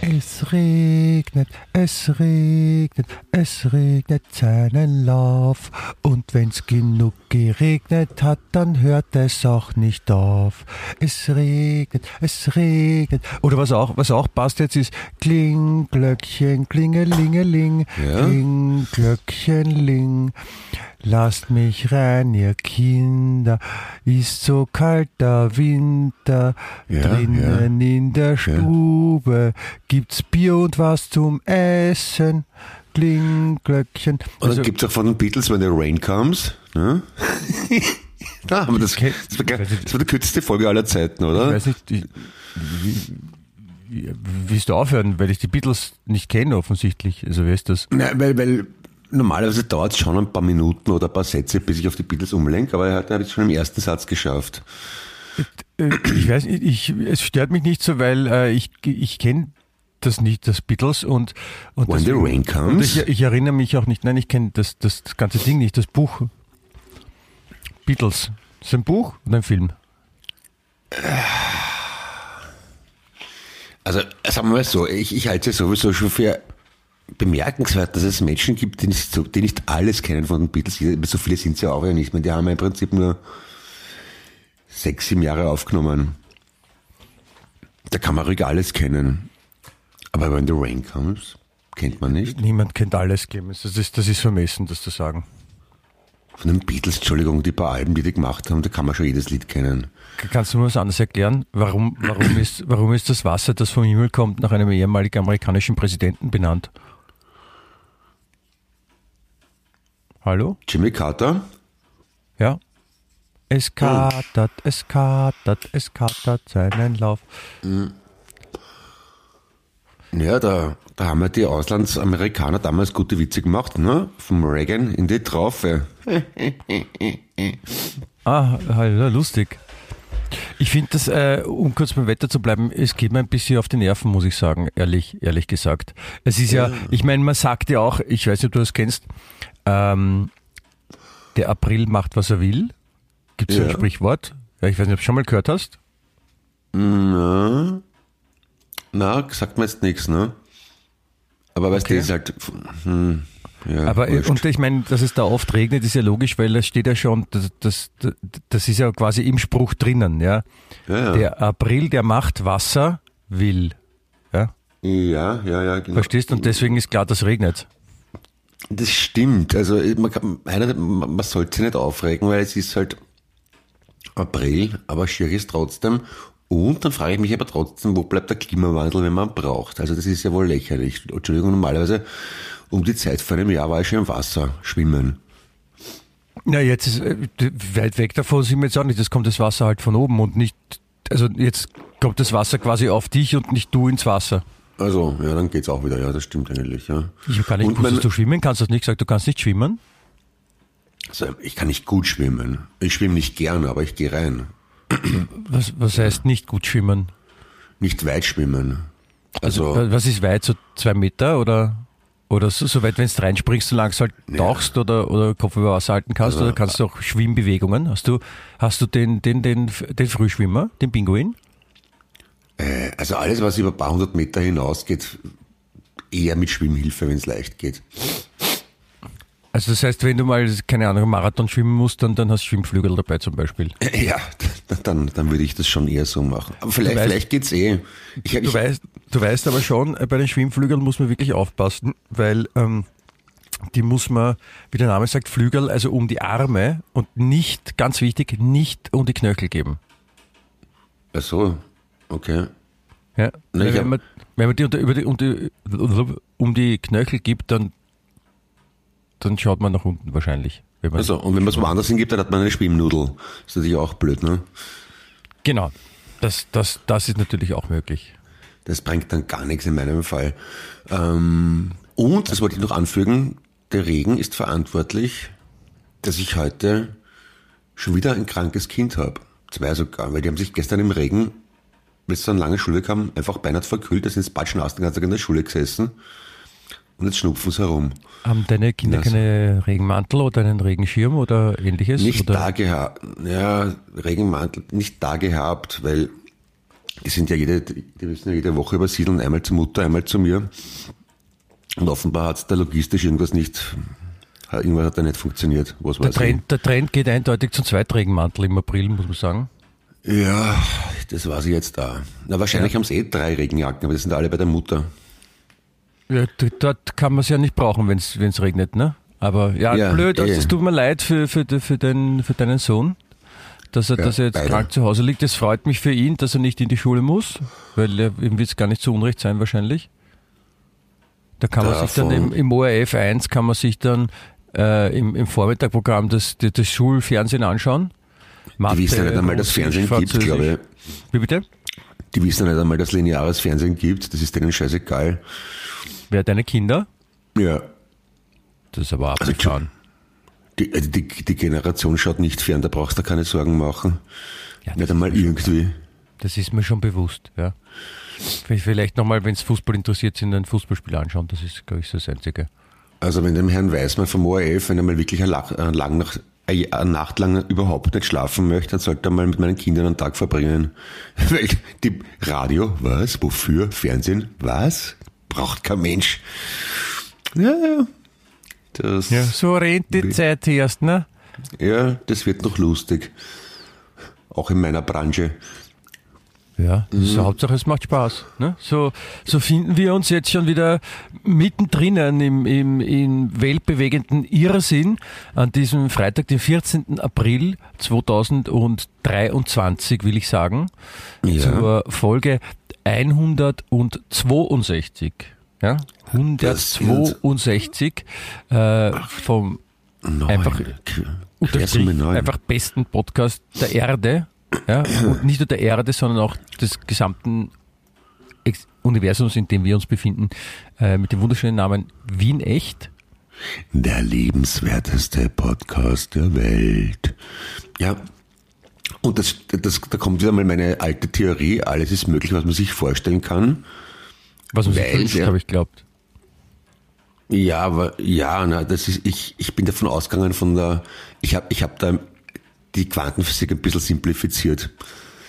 Es regnet, es regnet, es regnet seinen Lauf. Und wenn's genug geregnet hat, dann hört es auch nicht auf. Es regnet, es regnet. Oder was auch, was auch passt jetzt ist, Kling, Glöckchen, Klingelingeling, Ja. Kling, Glöckchenling. Lasst mich rein, ihr Kinder, ist so kalt der Winter. Ja, Drinnen in der Stube gibt's Bier und was zum Essen. Kling, Glöckchen. Und dann Also, gibt es auch von den Beatles, wenn der Rain comes. Ne? da haben wir das. Das war, das war die kürzeste Folge aller Zeiten, ich oder? weiß nicht, ich, wie, willst du aufhören, weil ich die Beatles nicht kenne offensichtlich. Also wer ist das? Nein, weil, weil normalerweise dauert es schon ein paar Minuten oder ein paar Sätze, bis ich auf die Beatles umlenke, aber heute habe ich es schon im ersten Satz geschafft. Äh, Ich weiß nicht, ich, es stört mich nicht so, weil äh, ich, ich kenne das nicht, das Beatles und, und, When the deswegen- rain comes? und ich, ich erinnere mich auch nicht, nein, ich kenne das, das, das ganze Ding nicht, das Buch Beatles. Das ist ein Buch oder ein Film? Also sagen wir mal so, ich, ich halte es sowieso schon für bemerkenswert, dass es Menschen gibt, die nicht, die nicht alles kennen von den Beatles. So viele sind sie auch ja nicht mehr. Die haben ja im Prinzip nur sechs, sieben Jahre aufgenommen. Da kann man ruhig alles kennen. Aber when the rain comes, kennt man nicht. Niemand kennt alles, Clemens. Das ist, das ist vermessen, das zu sagen. Von den Beatles, Entschuldigung, die paar Alben, die die gemacht haben, da kann man schon jedes Lied kennen. Kannst du mir was anderes erklären? Warum, warum, ist, warum ist das Wasser, das vom Himmel kommt, nach einem ehemaligen amerikanischen Präsidenten benannt? Hallo? Jimmy Carter? Ja? Es katert, es katert, es katert seinen Lauf. Ja, da, da haben ja die Auslandsamerikaner damals gute Witze gemacht, ne? Vom Reagan in die Traufe. Ah, ja, lustig. Ich finde das, äh, um kurz beim Wetter zu bleiben, es geht mir ein bisschen auf die Nerven, muss ich sagen, ehrlich, ehrlich gesagt. Es ist ja, ich meine, man sagt ja auch, ich weiß nicht, ob du das kennst, ähm, der April macht, was er will. Gibt es Ja. ein Sprichwort? Ja, ich weiß nicht, ob du schon mal gehört hast. Na, na, sagt mir jetzt nichts, ne? Aber weißt Okay. du, ist halt, hm, ja, Aber äh, wurscht. und ich meine, dass es da oft regnet, ist ja logisch, weil das steht ja schon, das, das, das ist ja quasi im Spruch drinnen, ja. ja, ja. Der April, der macht Wasser will. Ja, ja, ja, ja, genau. verstehst? Und deswegen ist klar, dass regnet. Das stimmt. Also man, kann, man sollte sich nicht aufregen, weil es ist halt April, aber schier ist trotzdem. Und dann frage ich mich aber trotzdem, wo bleibt der Klimawandel, wenn man braucht? Also das ist ja wohl lächerlich. Entschuldigung, normalerweise um die Zeit vor einem Jahr war ich schon im Wasser schwimmen. Ja, jetzt ist äh, weit weg davon sind wir jetzt auch nicht. Das kommt das Wasser halt von oben und nicht, also jetzt kommt das Wasser quasi auf dich und nicht du ins Wasser. Also, ja, dann geht's auch wieder. Ja, das stimmt eigentlich, ja. Ich kann nicht, mein- du schwimmen? Kannst du das nicht gesagt, du kannst nicht schwimmen? Also, ich kann nicht gut schwimmen. Ich schwimme nicht gern, aber ich gehe rein. Was, was heißt nicht gut schwimmen? Nicht weit schwimmen. Also, Wa- Was ist weit, so zwei Meter oder, oder so, so weit, wenn du reinspringst, solange du halt tauchst oder, oder Kopf über Wasser halten kannst, Also, oder kannst du auch Schwimmbewegungen? Hast du, hast du den, den, den, den Frühschwimmer, den Pinguin? äh, also alles, was über ein paar hundert Meter hinausgeht, eher mit Schwimmhilfe, wenn es leicht geht. Also das heißt, wenn du mal, keine Ahnung, Marathon schwimmen musst, dann, dann hast du Schwimmflügel dabei zum Beispiel. Ja, dann, dann würde ich das schon eher so machen. Aber vielleicht, weißt- vielleicht geht's eh. Ich, Du ich, weißt, du weißt aber schon, äh, bei den Schwimmflügeln muss man wirklich aufpassen, weil ähm, die muss man, wie der Name sagt, Flügel, also um die Arme und nicht, ganz wichtig, nicht um die Knöchel geben. ach so, okay. Ja, Na, wenn, hab- man, wenn man die, unter, über die, um, die, um die Knöchel gibt, dann, dann schaut man nach unten wahrscheinlich. Also, und wenn man es woanders hingibt, dann hat man eine Schwimmnudel. ist natürlich auch blöd, ne? Genau, das, das, das ist natürlich auch möglich. Das bringt dann gar nichts in meinem Fall. Ähm, und, das wollte ich noch anfügen, der Regen ist verantwortlich, dass ich heute schon wieder ein krankes Kind habe. Zwei sogar, weil die haben sich gestern im Regen, so eine lange Schule kam, einfach beinahe verkühlt, da sind sie batschnass den ganzen Tag in der Schule gesessen. Und jetzt schnupfen sie herum. Haben deine Kinder Das- keine Regenmantel oder einen Regenschirm oder ähnliches? Nicht oder? da gehabt, ja, Regenmantel, nicht da gehabt, weil die sind ja jede, die müssen ja jede Woche übersiedeln, einmal zur Mutter, einmal zu mir. Und offenbar hat es da logistisch irgendwas nicht, irgendwas hat da nicht funktioniert. Was Der Trend, der Trend geht eindeutig zum Zweitregenmantel im April, muss man sagen. Ja, das war sie jetzt da. Na, wahrscheinlich haben sie eh drei Regenjacken, aber die sind alle bei der Mutter. Ja, dort kann man es ja nicht brauchen, wenn es regnet, ne? Aber ja, Ja, blöd, also es tut mir leid für, für, für, den, für deinen Sohn, dass er, Ja, dass er jetzt beide. krank zu Hause liegt. Es freut mich für ihn, dass er nicht in die Schule muss, weil er, ihm wird es gar nicht so unrecht sein wahrscheinlich. Da kann man sich dann im, im ORF 1 kann man sich dann äh, im, im Vormittagprogramm das, das, das Schulfernsehen anschauen. Mathe, Die wissen ja nicht einmal, dass Fernsehen gibt, glaube ich. Wie bitte? Die wissen ja nicht einmal, dass lineares Fernsehen gibt. Das ist denen scheißegal. Wer deine Kinder? Ja. Das ist aber Also, abgefahren. Die, also die, die Generation schaut nicht fern, da brauchst du keine Sorgen machen. Ja, Nicht einmal irgendwie. Das ist mir schon bewusst, ja. Vielleicht nochmal, wenn es Fußball interessiert, sind ein Fußballspiel anschauen. Das ist, glaube ich, das Einzige. Also wenn dem Herrn Weißmann vom ORF, wenn er mal wirklich eine, lang nach, eine Nacht lang überhaupt nicht schlafen möchte, dann sollte er mal mit meinen Kindern einen Tag verbringen. Weil die Radio, was? Wofür? Fernsehen, was? Braucht kein Mensch. Ja, ja. Das, Ja, so rennt die Zeit erst, ne? ja, das wird noch lustig. Auch in meiner Branche. Ja, das ist Mhm. Hauptsache es macht Spaß. Ne? So, so finden wir uns jetzt schon wieder mittendrin im, im, im weltbewegenden Irrsinn an diesem Freitag, den 14. April 2023, will ich sagen, Ja. zur Folge 162. Ja? 162 äh, vom Neun. Einfach- neun. einfach besten Podcast der Erde. Ja? Und nicht nur der Erde, sondern auch des gesamten Universums, in dem wir uns befinden, äh, mit dem wunderschönen Namen Wien Echt. Der lebenswerteste Podcast der Welt. Ja. Und das, das, da kommt wieder mal meine alte Theorie, alles ist möglich, was man sich vorstellen kann. Was man sich wünscht, habe ich glaubt. Ja, aber ja, na, das ist, ich, ich bin davon ausgegangen von der, ich habe ich hab da die Quantenphysik ein bisschen simplifiziert,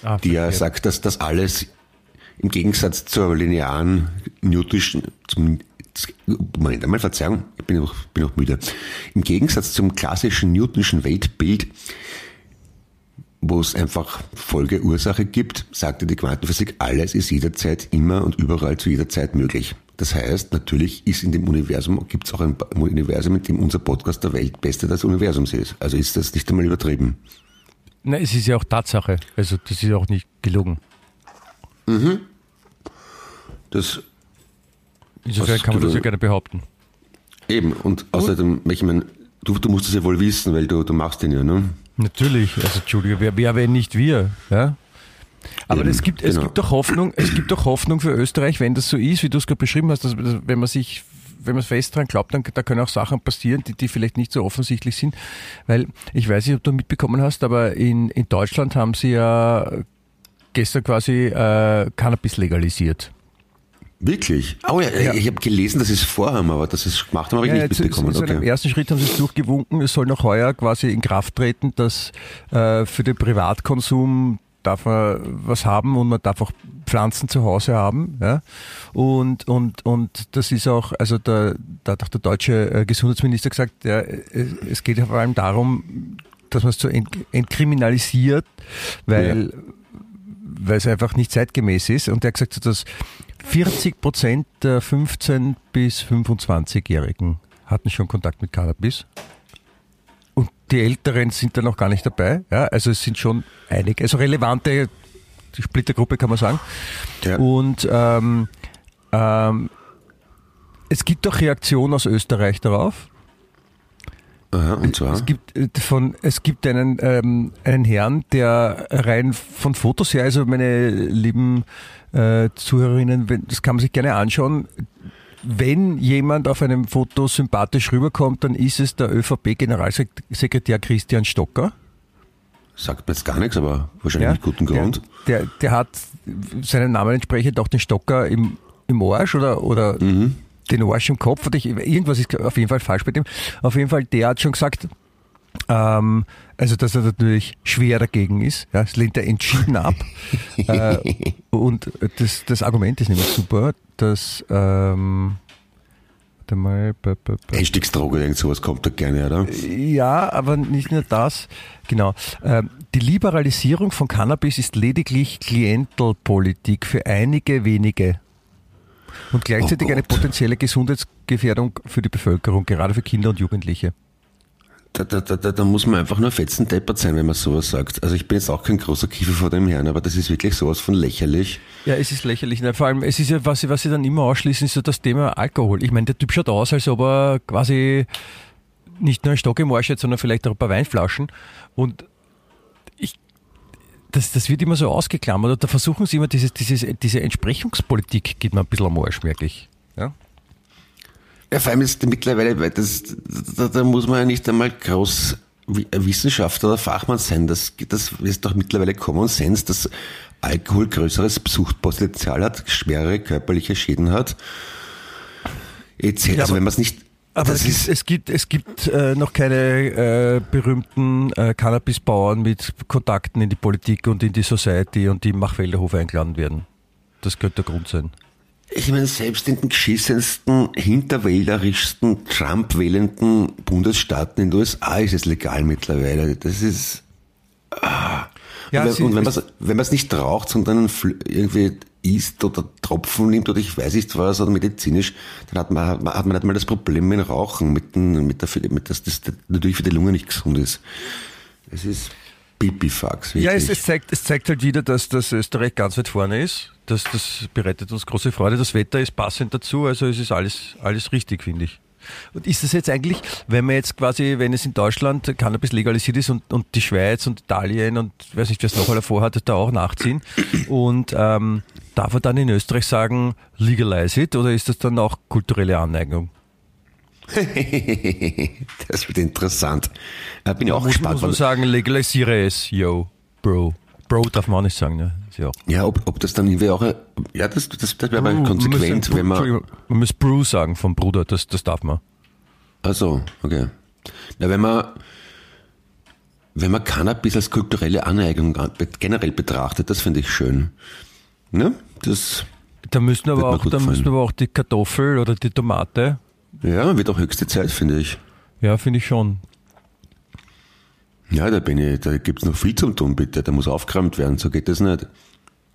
Ah, die ja sagt, dass das alles im Gegensatz zur linearen Newtonschen, zum, Moment einmal, Verzeihung, ich bin noch, bin noch müde. Im Gegensatz zum klassischen Newtonschen Weltbild, wo es einfach Folge-Ursache gibt, sagte die Quantenphysik, alles ist jederzeit immer und überall zu jeder Zeit möglich. Das heißt, natürlich ist in dem Universum, gibt es auch ein Universum, in dem unser Podcast der Weltbeste des Universums ist. Also ist das nicht einmal übertrieben. Nein, es ist ja auch Tatsache. Also das ist auch nicht gelogen. Das Insofern kann man das ja gerne behaupten. eben. Und außerdem, ich meine, du, du musst es ja wohl wissen, weil du, du machst den ja, ne? Natürlich, also Entschuldige, wer, wer wenn nicht wir? Ja? Aber Eben, es gibt, es genau. gibt doch Hoffnung, es gibt doch Hoffnung für Österreich, wenn das so ist, wie du es gerade beschrieben hast, dass, wenn man sich, wenn man fest dran glaubt, dann da können auch Sachen passieren, die, die vielleicht nicht so offensichtlich sind. Weil ich weiß nicht, ob du mitbekommen hast, aber in, in Deutschland haben sie ja gestern quasi äh, Cannabis legalisiert. Wirklich? Oh ja, Ja. ich habe gelesen, dass sie es vorhaben, aber dass sie es gemacht haben, habe ich nicht jetzt, mitbekommen. so, so Im Okay. ersten Schritt haben sie es durchgewunken. Es soll noch heuer quasi in Kraft treten, dass äh, für den Privatkonsum darf man was haben und man darf auch Pflanzen zu Hause haben. Ja? Und, und, und das ist auch, also da, da hat auch der deutsche äh, Gesundheitsminister gesagt, ja, es es geht ja vor allem darum, dass man es so ent, entkriminalisiert, weil, weil es einfach nicht zeitgemäß ist. Und er hat gesagt, dass 40 Prozent der 15- bis 25-Jährigen hatten schon Kontakt mit Cannabis. Und die Älteren sind da noch gar nicht dabei. Ja, also es sind schon einige, also relevante Splittergruppe kann man sagen. Ja. Und ähm, ähm, es gibt auch Reaktionen aus Österreich darauf. Aha, und zwar? Es gibt äh, von es gibt einen ähm, einen Herrn, der rein von Fotos her, also meine lieben äh, Zuhörerinnen, das kann man sich gerne anschauen. Wenn jemand auf einem Foto sympathisch rüberkommt, dann ist es der ÖVP-Generalsekretär Christian Stocker. Sagt mir jetzt gar nichts, aber wahrscheinlich mit gutem Grund. Der, der, der hat seinen Namen entsprechend auch den Stocker im, im Arsch oder, oder Mhm. den Arsch im Kopf oder ich, irgendwas ist auf jeden Fall falsch bei dem. Auf jeden Fall, der hat schon gesagt, ähm, also dass er natürlich schwer dagegen ist. Ja, das lehnt er entschieden ab. äh, und das, das Argument ist nämlich super, dass ähm, warte mal, b, b, b, Einstiegsdroge, irgend sowas kommt da gerne, oder? ja, aber nicht nur das. Genau. Ähm, die Liberalisierung von Cannabis ist lediglich Klientelpolitik für einige wenige und gleichzeitig Oh eine potenzielle Gesundheitsgefährdung für die Bevölkerung, gerade für Kinder und Jugendliche. Da, da, da, da, muss man einfach nur fetzendeppert sein, wenn man sowas sagt. Also ich bin jetzt auch kein großer Kiefer vor dem Herrn, aber das ist wirklich sowas von lächerlich. Ja, es ist lächerlich. Nein, Vor allem, es ist ja, was sie, was sie dann immer ausschließen, ist so das Thema Alkohol. Ich meine, der Typ schaut aus, als ob er quasi nicht nur einen Stock im Arsch hat, sondern vielleicht auch ein paar Weinflaschen. Und ich, das, das wird immer so ausgeklammert. Da versuchen sie immer, dieses, dieses, diese Entsprechungspolitik geht mir ein bisschen am Arsch, merklich. Ja? Ja, vor allem ist mittlerweile, weil das, da, da muss man ja nicht einmal groß Wi- Wissenschaftler oder Fachmann sein. Das, das ist doch mittlerweile Common Sense, dass Alkohol größeres Suchtpotenzial hat, schwerere körperliche Schäden hat. Etc. Ja, also wenn man es nicht, Aber es, ist, gibt, es gibt, es gibt äh, noch keine äh, berühmten äh, Cannabisbauern mit Kontakten in die Politik und in die Society und die im Machfelderhof eingeladen werden. Das könnte der Grund sein. Ich meine, selbst in den geschissensten, hinterwählerischsten, Trump-wählenden Bundesstaaten in den USA ist es legal mittlerweile. Das ist, Ja, und und wenn man es wenn man's nicht raucht, sondern irgendwie isst oder Tropfen nimmt oder ich weiß nicht was oder medizinisch, dann hat man, hat man, hat man nicht mal das Problem mit dem Rauchen, mit, den, mit, der, mit das, das natürlich für die Lunge nicht gesund ist. Es ist Pipifax, wirklich. Ja, es, es, zeigt, es zeigt halt wieder, dass das Österreich ganz weit vorne ist. Das, das bereitet uns große Freude. Das Wetter ist passend dazu, also es ist alles, alles richtig, finde ich. Und ist das jetzt eigentlich, wenn man jetzt quasi, wenn es in Deutschland Cannabis legalisiert ist und, und die Schweiz und Italien und weiß nicht, wer es noch alle vorhat, da auch nachziehen und ähm, darf man dann in Österreich sagen, legalize it oder ist das dann auch kulturelle Aneignung? das wird interessant. Da bin ich auch Muss, gespannt. muss man sagen, legalisiere es, yo, Bro. Bro darf man auch nicht sagen, ne? Ja Ja, ob, ob das dann irgendwie auch, ja, das, das, das wäre aber Brew. konsequent, man wenn man, man muss Brew sagen vom Bruder, das, das darf man. also, okay. Na, wenn man, wenn man Cannabis als kulturelle Aneignung an- generell betrachtet, das finde ich schön. Ne? Das, Da müssten aber auch, da müssten aber auch die Kartoffel oder die Tomate. Ja, wird auch höchste Zeit, finde ich. Ja, finde ich schon. Ja, da bin ich, da gibt's noch viel zum tun, bitte. Da muss aufgeräumt werden, so geht das nicht.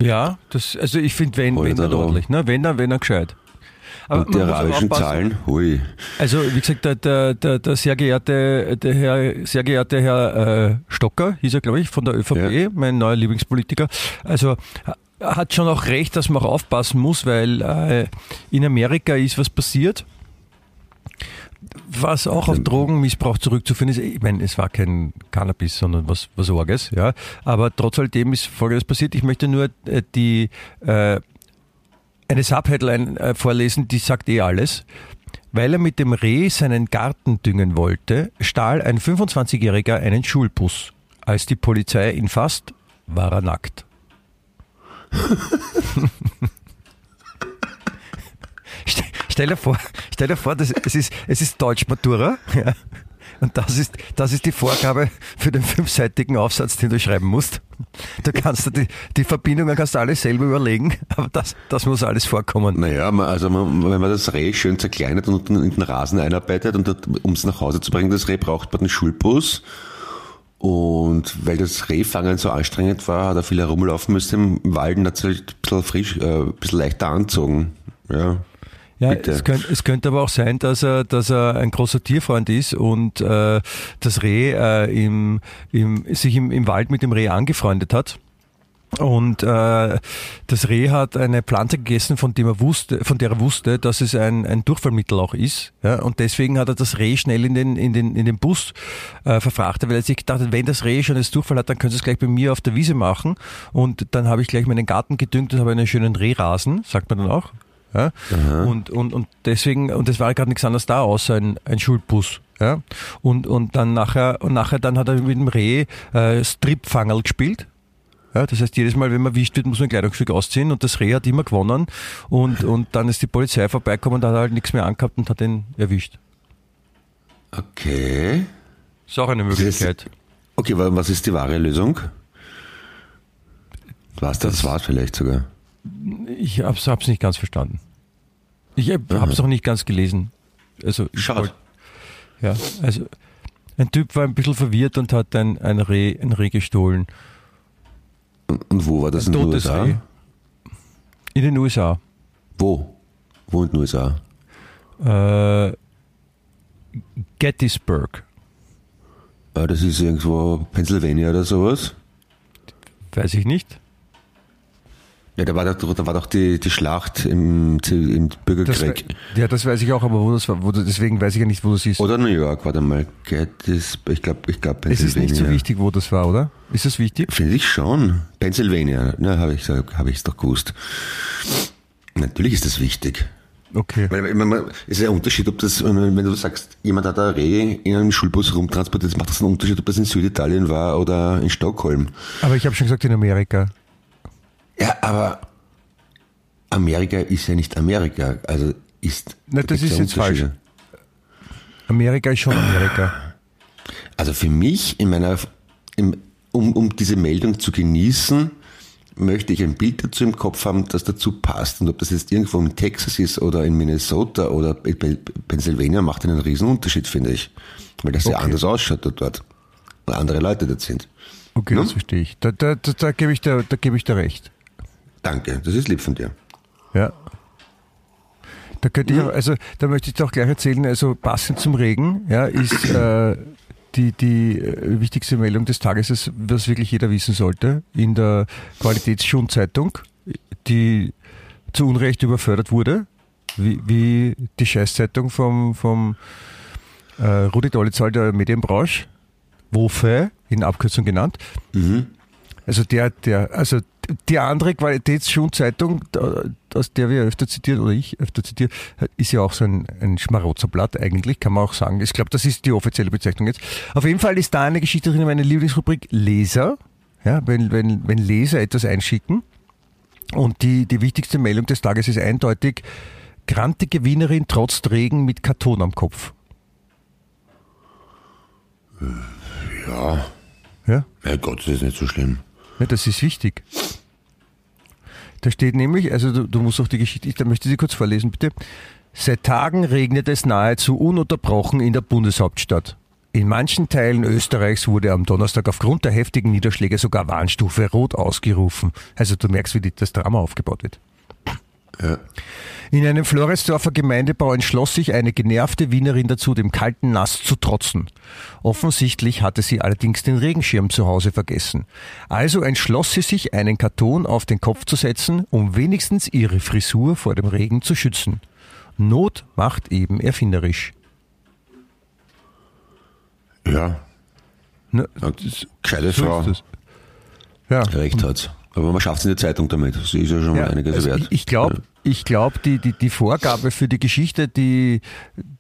Ja, das, also ich finde, wenn, wenn Alter, dann da. ordentlich, ne? Wenn dann, wenn dann gescheit. Aber Und die arabischen. Zahlen, hui. Also, wie gesagt, der, der, der, der sehr geehrte, der Herr, sehr geehrte Herr äh, Stocker, hieß er, glaube ich, von der ÖVP, Ja. mein neuer Lieblingspolitiker. Also, er hat schon auch recht, dass man auch aufpassen muss, weil äh, in Amerika ist was passiert, was auch auf Drogenmissbrauch zurückzuführen ist. Ich meine, es war kein Cannabis, sondern was, was Orges, ja. Aber trotz alledem ist Folgendes passiert. Ich möchte nur äh, die, äh, eine Subheadline äh, vorlesen, die sagt eh alles. Weil er mit dem Reh seinen Garten düngen wollte, stahl ein 25-Jähriger einen Schulbus. Als die Polizei ihn fasst, war er nackt. Ste- Stell dir vor, stell dir vor das, es, ist, es ist Deutschmatura ja, und das ist, das ist die Vorgabe für den fünfseitigen Aufsatz, den du schreiben musst. Du kannst die, die Verbindungen kannst du alles selber überlegen, aber das, das muss alles vorkommen. Naja, also man, wenn man das Reh schön zerkleinert und in den Rasen einarbeitet und um es nach Hause zu bringen, das Reh braucht man den Schulbus. Und weil das Rehfangen so anstrengend war, hat er viel herumlaufen müssen im Wald und hat halt ein bisschen frisch, äh, ein bisschen leichter anzogen. Ja. Ja, es könnte, es könnte aber auch sein, dass er, dass er ein großer Tierfreund ist und äh, das Reh äh, im, im, sich im, im Wald mit dem Reh angefreundet hat. Und äh, das Reh hat eine Pflanze gegessen, von, dem er wusste, von der er wusste, dass es ein, ein Durchfallmittel auch ist. Ja? Und deswegen hat er das Reh schnell in den, in den, in den Bus äh, verfrachtet, weil er sich gedacht hat, wenn das Reh schon jetzt Durchfall hat, dann können sie es gleich bei mir auf der Wiese machen. Und dann habe ich gleich meinen Garten gedüngt und habe einen schönen Rehrasen, sagt man dann auch. Ja? Und, und, und deswegen, und es war gerade nichts anderes da, außer ein, ein Schulbus. Ja? Und, und dann nachher, und nachher dann hat er mit dem Reh äh, Stripfangerl gespielt. Ja, das heißt, jedes Mal, wenn man erwischt wird, muss man ein Kleidungsstück ausziehen und das Reh hat immer gewonnen und, und dann ist die Polizei vorbeigekommen und hat halt nichts mehr angehabt und hat ihn erwischt. Okay. Ist auch eine Möglichkeit. Okay, wa- was ist die wahre Lösung? Was das, das war's vielleicht sogar. Ich hab's, hab's nicht ganz verstanden. Ich hab, hab's auch nicht ganz gelesen. Also, Schade. wollt- ja, also ein Typ war ein bisschen verwirrt und hat ein, ein, Reh, ein Reh gestohlen. Und, und wo war das in den USA? Reh. In den USA. Wo? Wo in den USA? Äh, Gettysburg. Ah, das ist irgendwo Pennsylvania oder sowas. Weiß ich nicht. Ja, da war doch, da war doch die, die Schlacht im, im Das, Bürgerkrieg. ja, das weiß ich auch, aber wo das war, wo, das- deswegen weiß ich ja nicht, wo das ist. Oder New York, warte mal. Gettysburg, ich glaube, ich glaube es ist nicht so wichtig, wo das war, oder? Ist das wichtig? Finde ich schon. Pennsylvania, na, habe ich hab ich's doch gewusst. Natürlich ist das wichtig. Okay. Weil, ich meine, es ist ein Unterschied, ob das, wenn du sagst, jemand hat ein Reh in einem Schulbus rumtransportiert, macht das einen Unterschied, ob das in Süditalien war oder in Stockholm. Aber ich habe schon gesagt, in Amerika. Ja, aber Amerika ist ja nicht Amerika. Also ist. Na, da das ist ja jetzt falsch. Amerika ist schon Amerika. Also für mich, in meiner, im, um, um diese Meldung zu genießen, möchte ich ein Bild dazu im Kopf haben, das dazu passt. Und ob das jetzt irgendwo in Texas ist oder in Minnesota oder in Pe- Pennsylvania, macht einen riesen Unterschied, finde ich. Weil das ja Okay. anders ausschaut dort. Und andere Leute dort sind. Okay, Ne? das verstehe ich. Da, da, da, da gebe ich, dir- da gebe ich dir recht. Danke, das ist lieb von dir. Ja. Da könnte ich auch, also da möchte ich auch gleich erzählen, also passend zum Regen, ja, ist äh, die, die äh, wichtigste Meldung des Tages, ist, was wirklich jeder wissen sollte, in der Qualitätsschonzeitung, die zu Unrecht überfördert wurde, wie, wie die Scheißzeitung vom, vom äh, Rudi Dollezahl der Medienbranche, WOFE, in Abkürzung genannt. Also der, der, also die andere Qualitätsschonzeitung, da- aus der wir öfter zitiert, oder ich öfter zitiert, ist ja auch so ein, ein Schmarotzerblatt eigentlich, kann man auch sagen. Ich glaube, das ist die offizielle Bezeichnung jetzt. Auf jeden Fall ist da eine Geschichte drin, meine Lieblingsrubrik Leser. Ja, wenn, wenn, wenn Leser etwas einschicken. Und die, die wichtigste Meldung des Tages ist eindeutig, Grante Gewinnerin trotz Regen mit Karton am Kopf. Ja, Ja? mein Gott, das ist nicht so schlimm. Ja, das ist wichtig. Da steht nämlich, also du, du musst auch die Geschichte, ich da möchte sie kurz vorlesen, bitte. Seit Tagen regnet es nahezu ununterbrochen in der Bundeshauptstadt. In manchen Teilen Österreichs wurde am Donnerstag aufgrund der heftigen Niederschläge sogar Warnstufe Rot ausgerufen. Also du merkst, wie das Drama aufgebaut wird. Ja. In einem Floresdorfer Gemeindebau entschloss sich eine genervte Wienerin dazu, dem kalten Nass zu trotzen. Offensichtlich hatte sie allerdings den Regenschirm zu Hause vergessen. Also entschloss sie sich, einen Karton auf den Kopf zu setzen, um wenigstens ihre Frisur vor dem Regen zu schützen. Not macht eben erfinderisch. Ja, Ne, gescheite Frau. Ja. Recht hat. Aber man schafft es in der Zeitung damit. Sie ist ja schon mal einiges also wert. Ich, ich glaube, ich glaub, die, die, die Vorgabe für die Geschichte, die,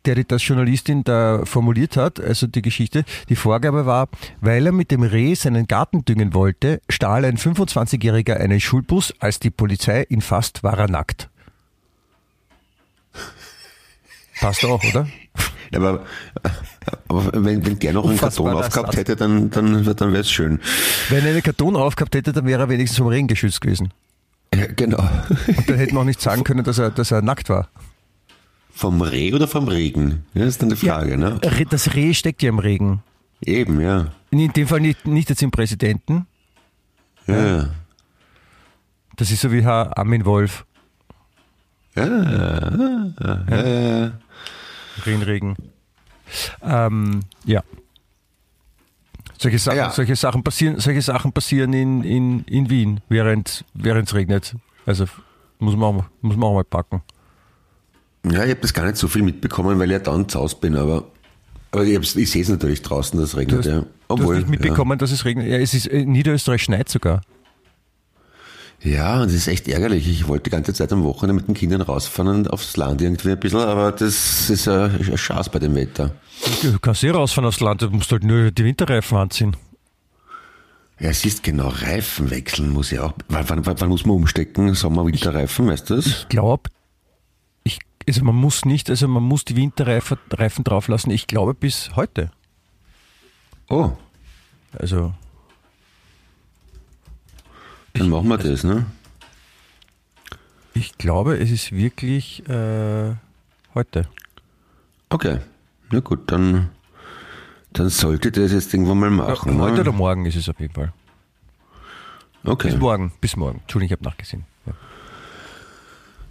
der die das Journalistin da formuliert hat, also die Geschichte, die Vorgabe war, weil er mit dem Reh seinen Garten düngen wollte, stahl ein 25-Jähriger einen Schulbus, als die Polizei ihn fasst, war er nackt. Passt auch, oder? Ja, aber, aber wenn, wenn der noch einen Karton aufgehabt hätte, dann, dann, dann wäre es schön. Wenn er einen Karton aufgehabt hätte, dann wäre er wenigstens vom Regen geschützt gewesen. Ja, genau. Und dann hätten wir auch nicht sagen können, dass er, dass er nackt war. Vom Reh oder vom Regen? Ja, ist dann die Frage, ne? Re- Das Reh steckt ja im Regen. Eben, ja. In dem Fall nicht, nicht jetzt im Präsidenten. Ja, ja. Das ist so wie Herr Armin Wolf. ja, ja, ja, ja. Regen. Ähm, ja. Solche Sachen, Ja. solche Sachen passieren, solche Sachen passieren in, in, in Wien, während es regnet. Also muss man, auch, muss man auch mal packen. Ja, ich habe das gar nicht so viel mitbekommen, weil ich ja dann zu Hause bin, aber, aber ich, ich sehe es natürlich draußen, dass es regnet. hast- ja. Du Obwohl, hast nicht mitbekommen, dass es regnet. Ja, es ist in Niederösterreich schneit sogar. Ja. und das ist echt ärgerlich. Ich wollte die ganze Zeit am Wochenende mit den Kindern rausfahren und aufs Land irgendwie ein bisschen, aber das ist ein Schatz bei dem Wetter. Du kannst eh rausfahren aufs Land, du musst halt nur die Winterreifen anziehen. Ja, es ist genau, Reifen wechseln muss ja auch. Wann, wann, wann muss man umstecken? Sommer, Winterreifen, weißt du das? Ich glaube, ich, also man muss nicht, also man muss die Winterreifen Reifen drauflassen. Ich glaube bis heute. Oh, Also dann machen wir das, ne? ich glaube, es ist wirklich äh, heute. Okay. Na gut, dann, dann sollte das jetzt irgendwann mal machen. heute ne? oder morgen ist es auf jeden Fall. Okay. Bis morgen, bis morgen. Entschuldigung, ich habe nachgesehen. Ja.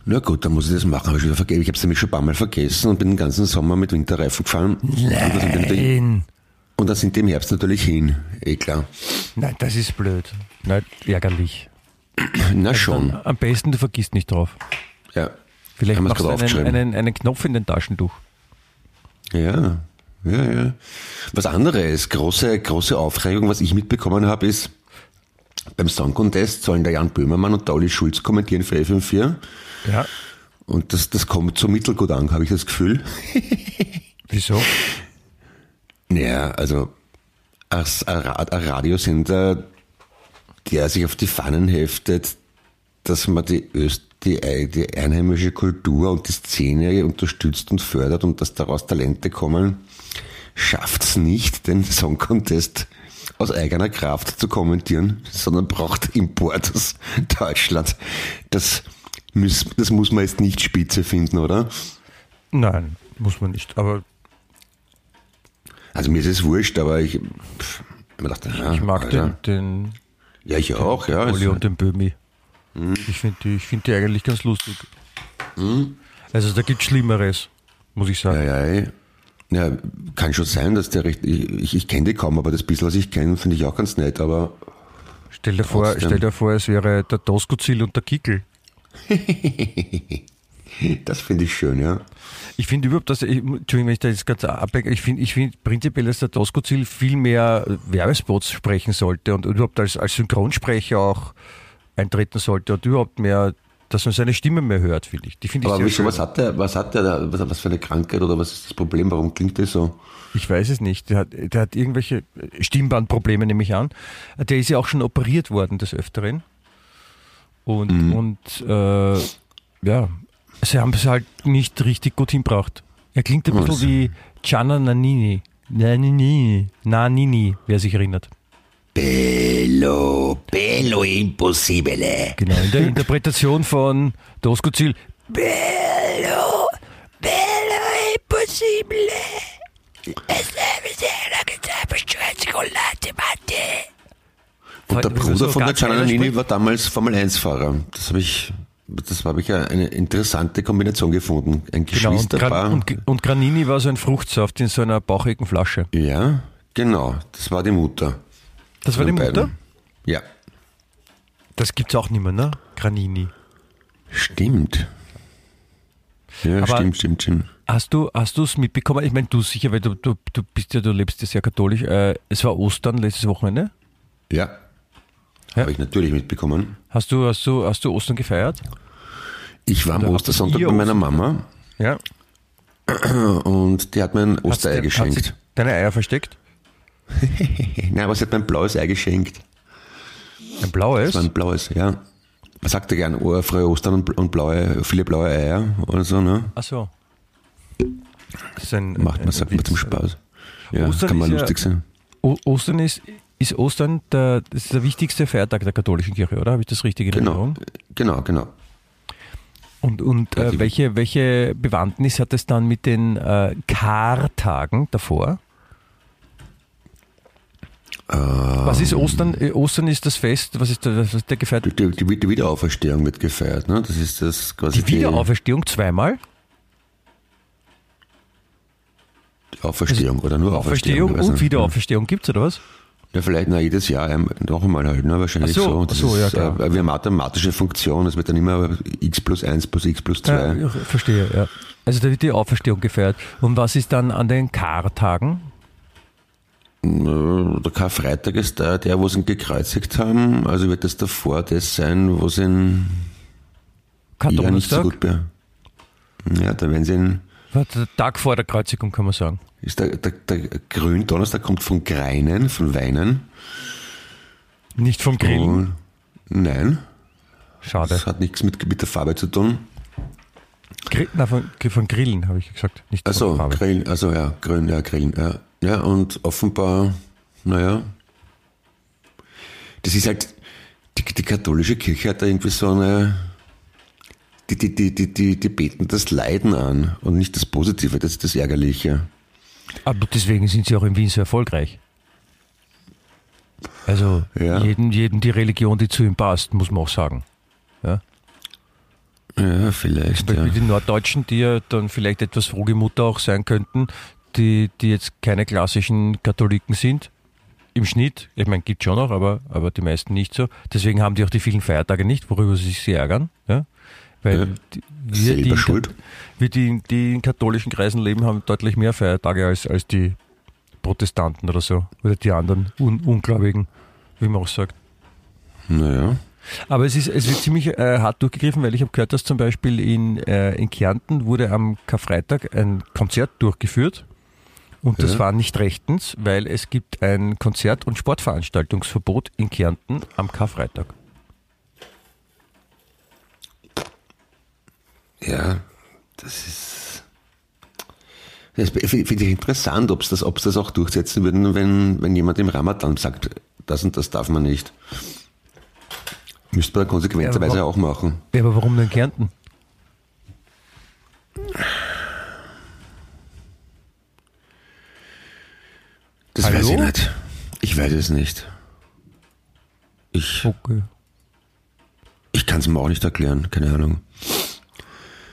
Na gut, dann muss ich das machen. Hab ich wieder verge- ich habe es nämlich schon ein paar Mal vergessen und bin den ganzen Sommer mit Winterreifen gefahren. Nein, und dann sind die im Herbst natürlich hin. Eh klar. nein, das ist blöd. Nein, ärgerlich. Na schon. Am besten, du vergisst nicht drauf. Ja. Vielleicht machst du einen, einen, einen Knopf in den Taschentuch. Ja, ja, ja. Was anderes, große, große Aufregung, was ich mitbekommen habe, ist, beim Song Contest sollen der Jan Böhmermann und der Olli Schulz kommentieren für FM4. Ja. Und das, das kommt so mittelgut an, habe ich das Gefühl. Wieso? Naja, also als ein Ra- ein Radiosender, der sich auf die Pfannen heftet, dass man die, Öst, die, die einheimische Kultur und die Szene unterstützt und fördert und dass daraus Talente kommen, schafft's nicht, den Song Contest aus eigener Kraft zu kommentieren, sondern braucht Import aus Deutschland. Das, muss, das muss man jetzt nicht spitze finden, oder? Nein, muss man nicht. Aber Also mir ist es wurscht, aber ich, pff, ich dachte, ja, ich mag Alter. den, den Ja, ich auch, ja. Olli Also, und den Böhmi. Ich finde die, ich find die eigentlich ganz lustig. Also da gibt Schlimmeres, muss ich sagen. ja, ja, ja, kann schon sein, dass der recht. Ich, ich, ich kenne die kaum, aber das bisschen, was ich kenne, finde ich auch ganz nett. Aber Stell dir vor, stell dir vor, es wäre der Doskozil und der Kickel. das finde ich schön, ja. Ich finde überhaupt, dass, ich, Entschuldigung, wenn ich da jetzt ganz abwecke, ich finde ich find prinzipiell, dass der Doskozil viel mehr Werbespots sprechen sollte und überhaupt als, als Synchronsprecher auch eintreten sollte und überhaupt mehr, dass man seine Stimme mehr hört, finde ich. Die finde ich Aber schön. was hat der, was hat der, da, was, was für eine Krankheit oder was ist das Problem? Warum klingt das so? Ich weiß es nicht. Der hat, der hat irgendwelche Stimmbandprobleme, nehme ich an. Der ist ja auch schon operiert worden des Öfteren. Und, Mhm. und äh, ja, sie haben es halt nicht richtig gut hinbracht. Er klingt ein Was? bisschen wie Gianna Nannini. Nannini. Nannini, wer sich erinnert. Bello, bello impossibile. Genau, in der Interpretation von Doskozil. Bello, bello impossibile. Und der Also Bruder so von der Giannanini spricht- war damals Formel-1-Fahrer. Das habe ich, das habe ich ja eine interessante Kombination gefunden. Ein Genau, und, Geschwisterpaar. Gran, und, und Granini war so ein Fruchtsaft in so einer bauchigen Flasche. ja, genau. Das war die Mutter. Das war die Mutter? beiden. Ja, Das gibt's auch nicht mehr, ne? Granini. stimmt. Ja, Aber- stimmt, stimmt, stimmt. Hast du hast du es mitbekommen? Ich meine, du sicher, weil du, du, du bist ja, du lebst ja sehr katholisch. Äh, es war Ostern letztes Wochenende. Ja. Ja. Habe ich natürlich mitbekommen. Hast du, hast du, hast du Ostern gefeiert? Ich war am Oder Ostersonntag bei meiner Mama Ja. und die hat mir ein Osterei sie- Hat geschenkt. sie deine Eier versteckt? Nein, aber sie hat mir ein blaues Ei geschenkt. Ein blaues? Das war ein blaues, ja. Man sagt ja gern, oh, frohe Ostern und, blaue, viele blaue Eier oder so, ne? Ach so. Das ist ein, Macht ein man, sagt man zum Spaß. Ja, Ostern kann man ist ja- lustig sein. O Ostern ist, ist Ostern der, das ist der wichtigste Feiertag der katholischen Kirche, oder? Habe ich das richtig in Genau, Erinnerung? genau, genau. Und, und äh, welche, welche Bewandtnis hat es dann mit den äh, Kartagen davor? was ist Ostern? Äh, Ostern ist das Fest, was ist der, der gefeiert? Die, die, die Wiederauferstehung wird gefeiert, ne? Das ist das quasi Die Wiederauferstehung zweimal? die Auferstehung oder nur Auferstehung. Auferstehung und nicht. Wiederauferstehung gibt's oder was? Ja, vielleicht na, jedes Jahr noch einmal halt, ne? Wahrscheinlich so, so. Das so, ja, ist klar. äh, wie eine mathematische Funktion. Das wird dann immer x plus 1 plus x plus 2. Ja, ich verstehe, ja. Also da wird die Auferstehung gefeiert. Und was ist dann an den Kartagen? Äh, Der Karfreitag ist da, der, wo sie ihn gekreuzigt haben. Also wird das davor das sein, wo sie ihn eher nicht so gut be Ja, da werden sie ihn, Tag vor der Kreuzigung, kann man sagen. ist der, der, der Gründonnerstag kommt von Greinen, von Weinen. Nicht vom Grillen? Und nein, Schade. das hat nichts mit, mit der Farbe zu tun. Grill, na, von, von Grillen, habe ich gesagt. Nicht Also. Grillen, also ja, Grillen, ja, Grillen, ja. Ja, und offenbar, naja, das ist halt, die, die katholische Kirche hat da irgendwie so eine, die, die, die, die, die, die beten das Leiden an und nicht das Positive, das ist das Ärgerliche. Aber deswegen sind sie auch in Wien so erfolgreich. Also Ja. jedem, jedem die Religion, die zu ihm passt, muss man auch sagen. Ja? Ja, vielleicht, Zum Beispiel ja. die Norddeutschen, die ja dann vielleicht etwas Frohgemutter auch sein könnten, die, die jetzt keine klassischen Katholiken sind. Im Schnitt, ich meine, gibt schon noch, aber, aber die meisten nicht so. Deswegen haben die auch die vielen Feiertage nicht, worüber sie sich sehr ärgern. Ja? Weil Ja. die, wir, die, schuld. wir, die, die in katholischen Kreisen leben, haben deutlich mehr Feiertage als, als die Protestanten oder so. Oder die anderen Un Ungläubigen, wie man auch sagt. Naja, Aber es, ist, es wird ziemlich äh, hart durchgegriffen, weil ich habe gehört, dass zum Beispiel in, äh, in Kärnten wurde am Karfreitag ein Konzert durchgeführt. Und das Ja. war nicht rechtens, weil es gibt ein Konzert- und Sportveranstaltungsverbot in Kärnten am Karfreitag. Ja, das ist, das finde ich interessant, ob es das, ob's das auch durchsetzen würden, wenn, wenn jemand im Ramadan sagt, das und das darf man nicht. Müsste man konsequenterweise Ja, auch machen. Ja, aber warum denn Kärnten? Das Hallo? weiß ich nicht. Ich weiß es nicht. Ich, Okay. ich kann es mir auch nicht erklären, keine Ahnung.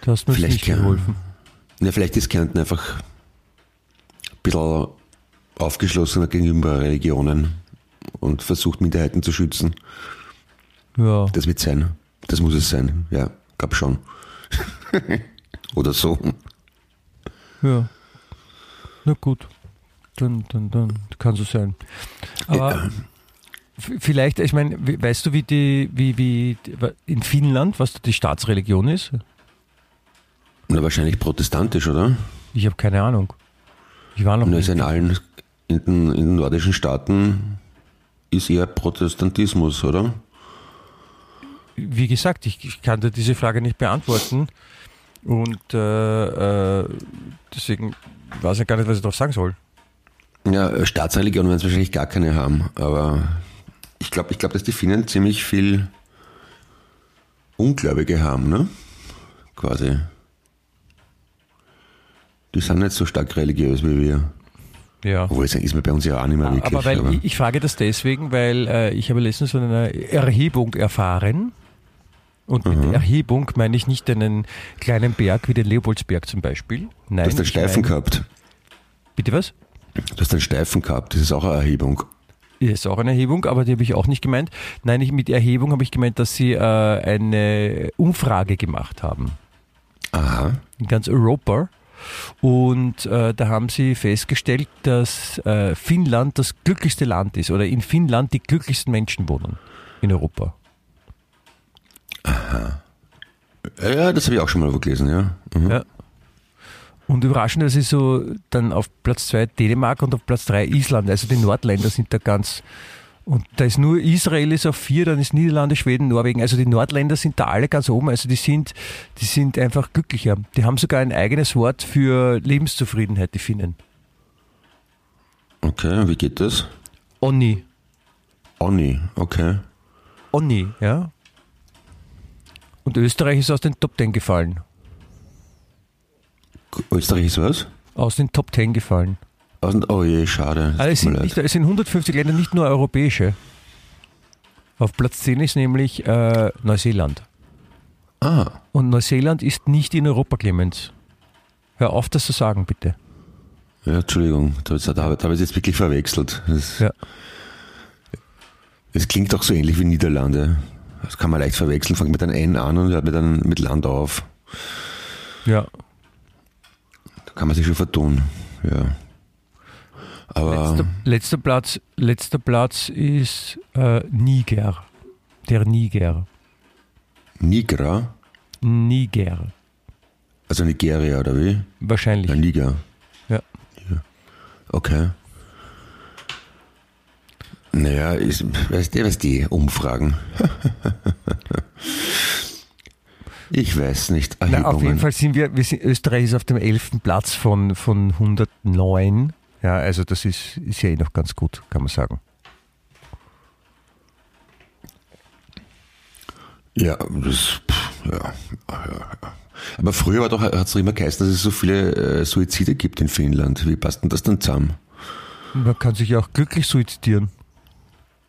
Mir jetzt Vielleicht nicht ja. geholfen. Ja, vielleicht ist Kärnten einfach ein bisschen aufgeschlossener gegenüber Religionen und versucht Minderheiten zu schützen. Ja. Das wird sein. Das muss es sein. Ja, glaub schon. Oder so. Ja. Na gut. Dann, dann, dann kann so sein. Aber v- vielleicht, ich meine, weißt du, wie die, wie, wie in Finnland, was die Staatsreligion ist? Na, wahrscheinlich protestantisch, oder? Ich habe keine Ahnung. Ich war noch Na, nicht. in allen, in den, in den nordischen Staaten ist eher Protestantismus, oder? Wie gesagt, ich, ich kann dir diese Frage nicht beantworten. Und äh, äh, deswegen weiß ich gar nicht, was ich darauf sagen soll. Ja, äh, Staatsreligion werden es wahrscheinlich gar keine haben, aber ich glaube, ich glaub, dass die Finnen ziemlich viel Ungläubige haben, ne? Quasi. Die sind nicht so stark religiös wie wir. Ja. Obwohl, das ist mir bei uns ja auch nicht mehr wirklich. Aber weil ich, ich frage das deswegen, weil äh, ich habe letztens von einer Erhebung erfahren. Und mit Erhebung meine ich nicht einen kleinen Berg wie den Leopoldsberg zum Beispiel. Nein. du hast einen Steifen meine- gehabt. Bitte was? Du hast einen Steifen gehabt, das ist auch eine Erhebung. Ja, ist auch eine Erhebung, aber die habe ich auch nicht gemeint. Nein, ich, mit Erhebung habe ich gemeint, dass sie äh, eine Umfrage gemacht haben. Aha. in ganz Europa. Und äh, da haben sie festgestellt, dass äh, Finnland das glücklichste Land ist oder in Finnland die glücklichsten Menschen wohnen in Europa. Ja, das habe ich auch schon mal gelesen, ja. Mhm. Ja. Und überraschend, dass ist so dann auf Platz 2 Dänemark und auf Platz 3 Island. Also die Nordländer sind da ganz. Und da ist nur Israel ist auf 4, dann ist Niederlande, Schweden, Norwegen. Also die Nordländer sind da alle ganz oben. Also die sind, die sind einfach glücklicher. Die haben sogar ein eigenes Wort für Lebenszufriedenheit, die Finnen. Okay, wie geht das? Onni. Onni, okay. Onni, ja. Und Österreich ist aus den Top 10 gefallen. Österreich ist was? Aus den Top 10 gefallen. Aus- Oh je, schade. Also es, sind nicht, es sind 150 Länder, nicht nur europäische. Auf Platz 10 ist nämlich äh, Neuseeland. Ah, Und Neuseeland ist nicht in Europa, Clemens. Hör auf, das zu sagen, bitte. ja, Entschuldigung, da, da, da habe ich es jetzt wirklich verwechselt. Das, Ja. Es klingt auch so ähnlich wie Niederlande. Das kann man leicht verwechseln, fängt mit einem N an und hört mit, einem, mit Land auf. Ja. Da kann man sich schon vertun. Ja. Letzter, letzter, Platz, letzter Platz ist äh, Niger. Der Niger. Nigra, Niger. also Nigeria oder wie? Wahrscheinlich. Ja, Niger. Ja. Okay. Naja, ist, weißt du, was die Umfragen? ich weiß nicht. Na, auf jeden. Fall sind wir, wir sind, Österreich ist auf dem 11. Platz von, von 109. Ja, also das ist, ist ja eh noch ganz gut, kann man sagen. Ja, das, pff, ja, ja, ja. Aber früher war doch, hat es immer geheißen, dass es so viele äh, Suizide gibt in Finnland. Wie passt denn das dann zusammen? Man kann sich ja auch glücklich suizidieren.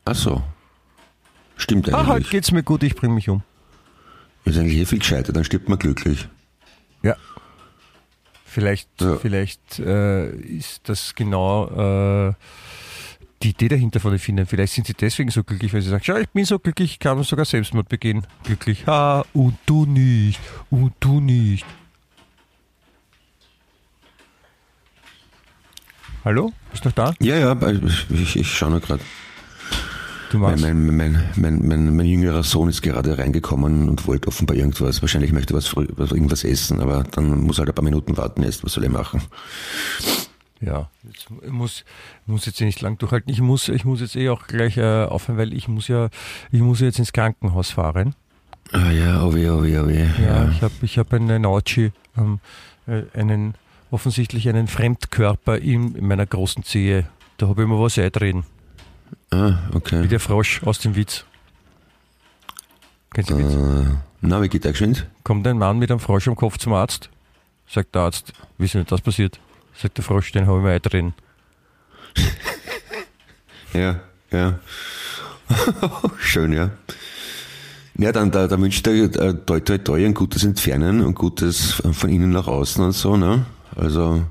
Ach so. Stimmt Ah, heute eigentlich. geht's mir gut, ich bringe mich um. ist eigentlich eh viel gescheiter, dann stirbt man glücklich. Vielleicht, Ja. vielleicht äh, ist das genau äh, die Idee dahinter von den Finnen. Vielleicht sind sie deswegen so glücklich, weil sie sagen, schau, ich bin so glücklich, ich kann sogar Selbstmord begehen. Glücklich. Ha, und du nicht. Und du nicht. Hallo? Bist du noch da? Ja, ja, aber ich, ich schaue nur gerade. Du Mein, machst. mein, mein, mein, mein, mein jüngerer Sohn ist gerade reingekommen und wollte offenbar irgendwas. Wahrscheinlich möchte er was, irgendwas essen, aber dann muss er halt ein paar Minuten warten erst. Was soll er machen? Ja, jetzt, ich muss, muss jetzt nicht lang durchhalten. Ich muss, ich muss jetzt eh auch gleich äh, aufhören, weil ich muss ja, ich muss jetzt ins Krankenhaus fahren. Ah ja, oh weh, oh weh, oh weh. Ja, ich habe ich hab einen Nauchi, ähm, äh, einen offensichtlich einen Fremdkörper in, in meiner großen Zehe. Da habe ich mir was eintreten. Ah, okay. Wie der Frosch aus dem Witz. Kennst du den Witz? Äh, na, wie geht der geschwind? Kommt ein Mann mit einem Frosch am Kopf zum Arzt. Sagt der Arzt, wissen nicht, was passiert. Sagt der Frosch, den habe ich mir eintreten. Ja, ja. Schön, ja. Ja, dann da, da wünscht er äh, toi toi toi ein gutes Entfernen und gutes von innen nach außen und so, ne? Also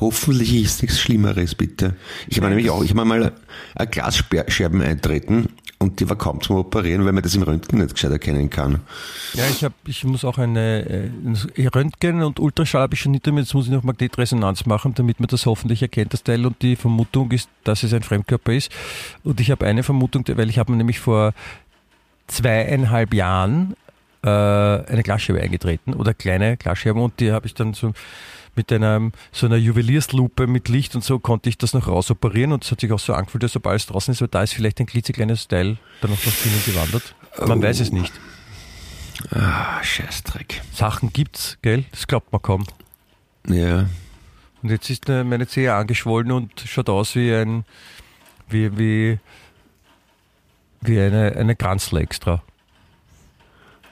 hoffentlich ist nichts Schlimmeres, bitte. Ich habe nämlich auch, ich habe mal ein Glasscherben eintreten und die war kaum zum Operieren, weil man das im Röntgen nicht gescheit erkennen kann. Ja, ich, hab, ich muss auch eine äh, Röntgen und Ultraschall habe ich schon hinter mir. Jetzt muss ich noch Magnetresonanz machen, damit man das hoffentlich erkennt, das Teil. Und die Vermutung ist, dass es ein Fremdkörper ist. Und ich habe eine Vermutung, weil ich habe mir nämlich vor zweieinhalb Jahren äh, eine Glasscherbe eingetreten oder kleine Glasscherben und die habe ich dann so mit einer, so einer Juwelierslupe mit Licht und so konnte ich das noch rausoperieren und es hat sich auch so angefühlt, als ob alles draußen ist, aber da ist vielleicht ein klitzekleines Teil dann noch nach drinnen gewandert. Man Oh. weiß es nicht. Ah, Scheißdreck. Sachen gibt's, gell? Das glaubt man kaum. Ja. Und jetzt ist meine Zehe angeschwollen und schaut aus wie ein, wie, wie, wie eine, eine Kranzle extra.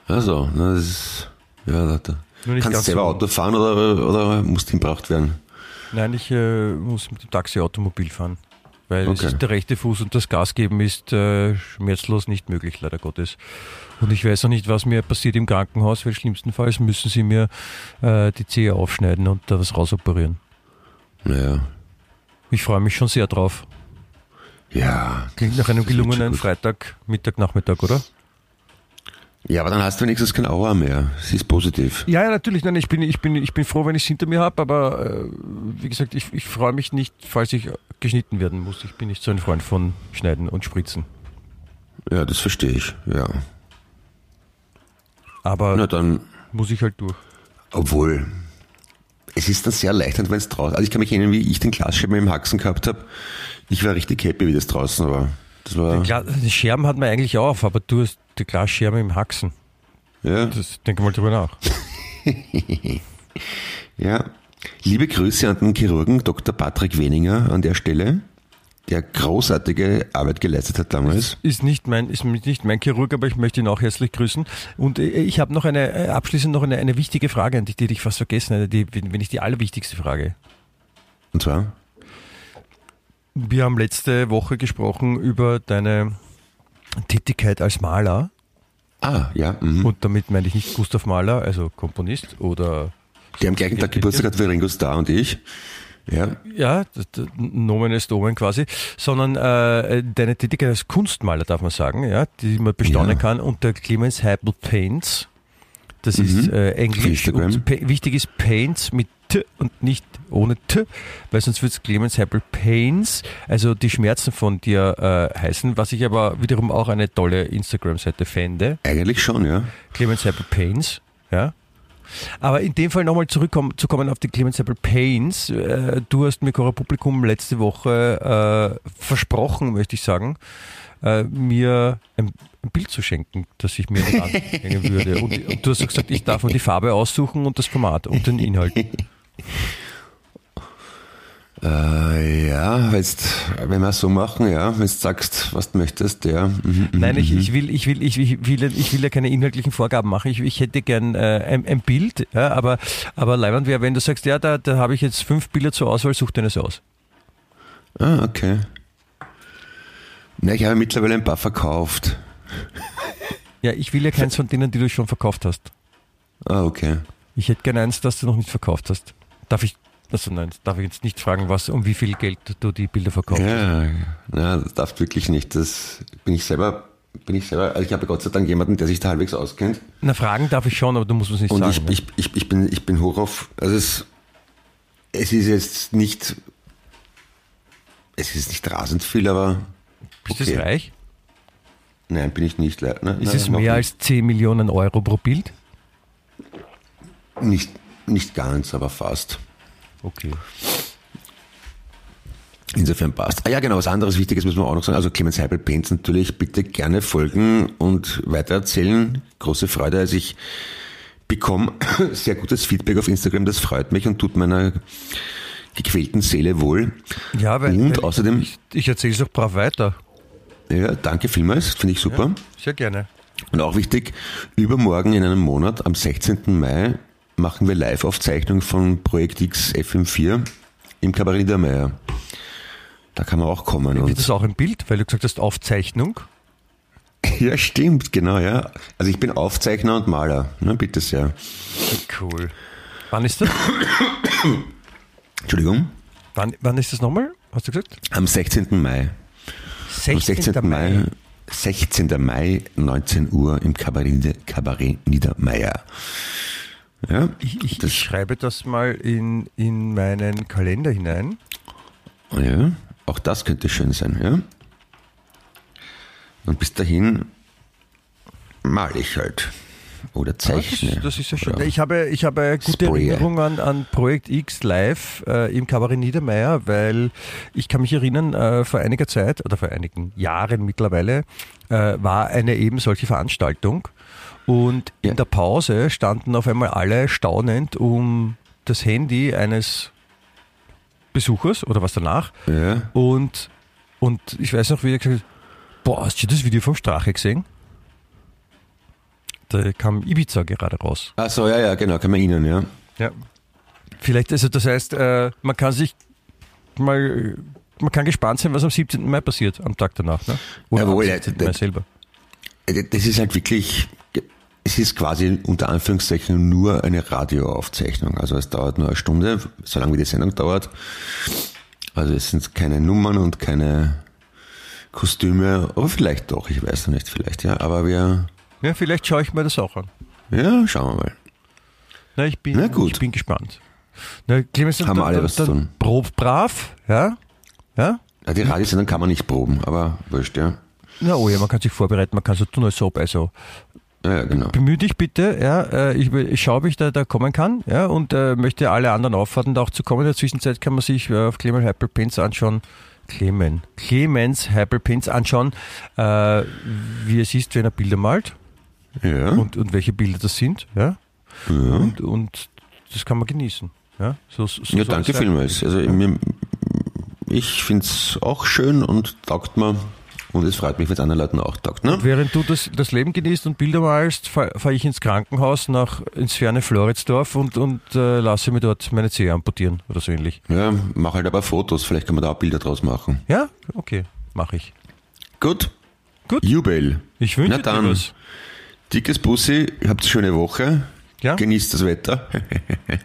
Also, das ist, ja, da, nicht Kannst ganz selber so- Auto fahren oder, oder musst hinbracht werden? Nein, ich äh, muss mit dem Taxi Automobil fahren. Weil Okay. ist der rechte Fuß und das Gas geben ist äh, schmerzlos nicht möglich, leider Gottes. Und ich weiß auch nicht, was mir passiert im Krankenhaus, weil schlimmstenfalls müssen sie mir äh, die Zehe aufschneiden und da was rausoperieren. Naja. Ich freue mich schon sehr drauf. Ja. Klingt nach einem gelungenen. Freitag, Mittag, Nachmittag, oder? Ja, aber dann hast du wenigstens kein Aua mehr. Es ist positiv. Ja, ja, natürlich. Nein, ich bin, ich bin, ich bin froh, wenn ich es hinter mir habe, aber äh, wie gesagt, ich, ich freue mich nicht, falls ich geschnitten werden muss. Ich bin nicht so ein Freund von Schneiden und Spritzen. Ja, das verstehe ich. Ja. Aber Na dann, muss ich halt durch. obwohl, es ist dann sehr erleichternd, wenn es draußen, also ich kann mich erinnern, wie ich den Glasscherben im Haxen gehabt habe. Ich war richtig happy, wie das draußen war. Das war, die Scherben hat man eigentlich auf, aber du hast die Glasscherben im Haxen. ja, Das denke mal drüber nach. ja. Liebe Grüße an den Chirurgen Dr. Patrick Weninger an der Stelle, der großartige Arbeit geleistet hat damals. Ist nicht mein, ist nicht mein Chirurg, aber ich möchte ihn auch herzlich grüßen. Und äh, ich habe noch eine, äh, abschließend noch eine, eine wichtige Frage an dich, die ich fast vergessen hätte, die, wenn nicht die allerwichtigste Frage. Und zwar, Wir haben letzte Woche gesprochen über deine Tätigkeit als Maler. ah, ja, mhm. Und damit meine ich nicht Gustav Mahler, also Komponist oder der am gleichen Tag Geburtstag hat wie Ringo Starr und ich. Ja, ja, Nomen ist Omen quasi, sondern äh, deine Tätigkeit als Kunstmaler, darf man sagen, ja, die man bestaunen Ja. kann unter Clemens Heibel Paints. Das ist äh, Englisch und wichtig ist Paints mit T und nicht ohne T, weil sonst wird es Clemens Heibel Pains, also die Schmerzen von dir äh, heißen, was ich aber wiederum auch eine tolle Instagram-Seite fände. eigentlich schon, ja. Clemens Heibel Pains, ja. Aber in dem Fall nochmal zurückzukommen auf die Clemens Apple Pains. Äh, du hast mir Cora Publikum letzte Woche äh, versprochen, möchte ich sagen, äh, mir ein, ein, Bild zu schenken, das ich mir nicht anhängen würde. Und, und, du hast gesagt, ich darf mir die Farbe aussuchen und das Format und den Inhalt. Äh, ja, jetzt, wenn wir es so machen, ja, wenn du sagst, was du möchtest, ja. Mhm, mhm Nein, ich, mhm. ich, will, ich, will, ich, will, ich will ja keine inhaltlichen Vorgaben machen. Ich, ich hätte gern äh, ein, ein, Bild, ja, aber, aber leibend wäre, wenn du sagst, ja, da, da habe ich jetzt fünf Bilder zur Auswahl, such dir eines aus. Ah, okay. Na, ich habe mittlerweile ein paar verkauft. Ja, ich will ja keins von denen, die du schon verkauft hast. Ah, okay. Ich hätte gerne eins, das du noch nicht verkauft hast. Darf ich also nein, darf ich jetzt nicht fragen, was, um wie viel Geld du die Bilder verkaufst. Ja, ja das darf wirklich nicht. Das bin ich selber, bin ich selber, also ich habe Gott sei Dank jemanden, der sich da halbwegs auskennt. Na, fragen darf ich schon, aber du musst es nicht Und sagen. Und ich, ne? ich, ich, ich, bin, ich bin hoch auf, also es, es ist jetzt nicht, es ist nicht rasend viel, aber. Bist okay. du reich? Nein, bin ich nicht. Ne, ist nein, es mehr als 10 Millionen Euro pro Bild? Nicht, nicht ganz, aber fast. Okay. Insofern passt. Ah ja, genau, was anderes Wichtiges muss man auch noch sagen. Also Clemens Heibel Benz natürlich bitte gerne folgen und weitererzählen. Große Freude. Also ich bekomme sehr gutes Feedback auf Instagram, das freut mich und tut meiner gequälten Seele wohl. Ja, weil, und weil außerdem. Ich, ich erzähle es auch brav weiter. Ja, danke vielmals, finde ich super. Ja, sehr gerne. Und auch wichtig, übermorgen in einem Monat, am 16. Mai, machen wir Live-Aufzeichnung von Projekt X FM4 im Kabarett Niedermeyer. Da kann man auch kommen. Wird das auch ein Bild, weil du gesagt hast Aufzeichnung? Ja, stimmt, genau, ja. Also ich bin Aufzeichner und Maler, ne, bitte sehr. Cool. Wann ist das? Entschuldigung? Wann, wann ist das nochmal? Hast du gesagt? Am 16. Mai. 16. Am 16. Mai. 16. Mai, 19 Uhr im Kabarett, Kabarett Niedermeyer. Ja, ich, ich, ich, schreibe das mal in, in meinen Kalender hinein. Ja, auch das könnte schön sein, ja. Und bis dahin male ich halt. Oder zeichne. Ah, das, das, ist ja schön. Ich habe, ich habe gute Sprayer. Erinnerungen an, an Projekt X live äh, im Kabarett Niedermeyer, weil ich kann mich erinnern, äh, vor einiger Zeit oder vor einigen Jahren mittlerweile äh, war eine eben solche Veranstaltung und in der Pause standen auf einmal alle staunend um das Handy eines Besuchers oder was danach. Ja. Und, und ich weiß noch, wie er gesagt hat, boah, hast du das Video vom Strache gesehen? Da kam Ibiza gerade raus. Ach so, ja, ja, genau, kann man Ihnen, ja. Ja. Vielleicht, also das heißt, äh, man kann sich mal, man kann gespannt sein, was am 17. Mai passiert, am Tag danach. Ne? Oder Jawohl, am 17. Mai selber. Das ist halt wirklich, es ist quasi unter Anführungszeichen nur eine Radioaufzeichnung. Also es dauert nur eine Stunde, so lange wie die Sendung dauert. Also es sind keine Nummern und keine Kostüme, aber vielleicht doch, ich weiß noch nicht, vielleicht, ja. Aber wir. Ja, vielleicht schaue ich mir das auch an. Ja, schauen wir mal. Na, ich bin, Na gut. Ich bin gespannt. Na, Clemens, Haben wir alle was zu tun. Prob brav, ja? Ja? ja die Radiosendung kann man nicht proben, aber wurscht, ja. Na oh ja, man kann sich vorbereiten, man kann so tun, als ob, also ja, genau. Bemühe dich bitte, ja, äh, ich, ich schaue, ob ich da, da kommen kann, ja, und äh, möchte alle anderen auffordern, da auch zu kommen. In der Zwischenzeit kann man sich äh, auf Clemens Hyperpins anschauen, Clemens, Clemens Hyperpins anschauen, äh, wie es ist, wenn er Bilder malt. Ja. Und, und welche Bilder das sind, ja. ja. Und, und das kann man genießen. Ja, so, so ja danke vielmals. Also, ich finde es auch schön und taugt mir. Und es freut mich, wenn es anderen Leuten auch taugt. Ne? Während du das, das Leben genießt und Bilder malst, fahre fahr ich ins Krankenhaus nach ins ferne Floridsdorf und, und äh, lasse mir dort meine Zehe amputieren oder so ähnlich. Ja, mach halt aber Fotos, vielleicht kann man da auch Bilder draus machen. Ja, okay, mache ich. Gut. Gut. Jubel. Ich wünsche dir was. Dickes Bussi, habt eine schöne Woche. Ja? Genießt das Wetter.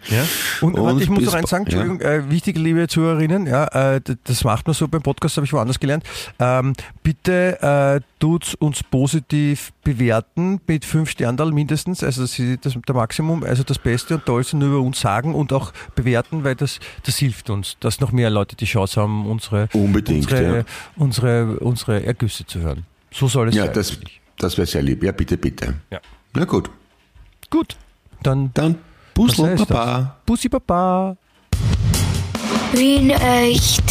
ja. Und, und ich muss noch eins sagen, Entschuldigung, ja. äh, wichtige liebe Zuhörerinnen, ja, äh, das macht man so beim Podcast, habe ich woanders gelernt. Ähm, bitte äh, tut uns positiv bewerten mit fünf Sterndal mindestens, also das ist das, der Maximum, also das Beste und Tollste nur über uns sagen und auch bewerten, weil das, das hilft uns, dass noch mehr Leute die Chance haben, unsere, Unbedingt, unsere, ja. unsere, unsere Ergüsse zu hören. So soll es ja, sein. Das, das wäre sehr lieb. Ja, bitte, bitte. Ja. Na gut. Gut. Dann, Dann heißt Papa. Bussi Baba. Wien echt.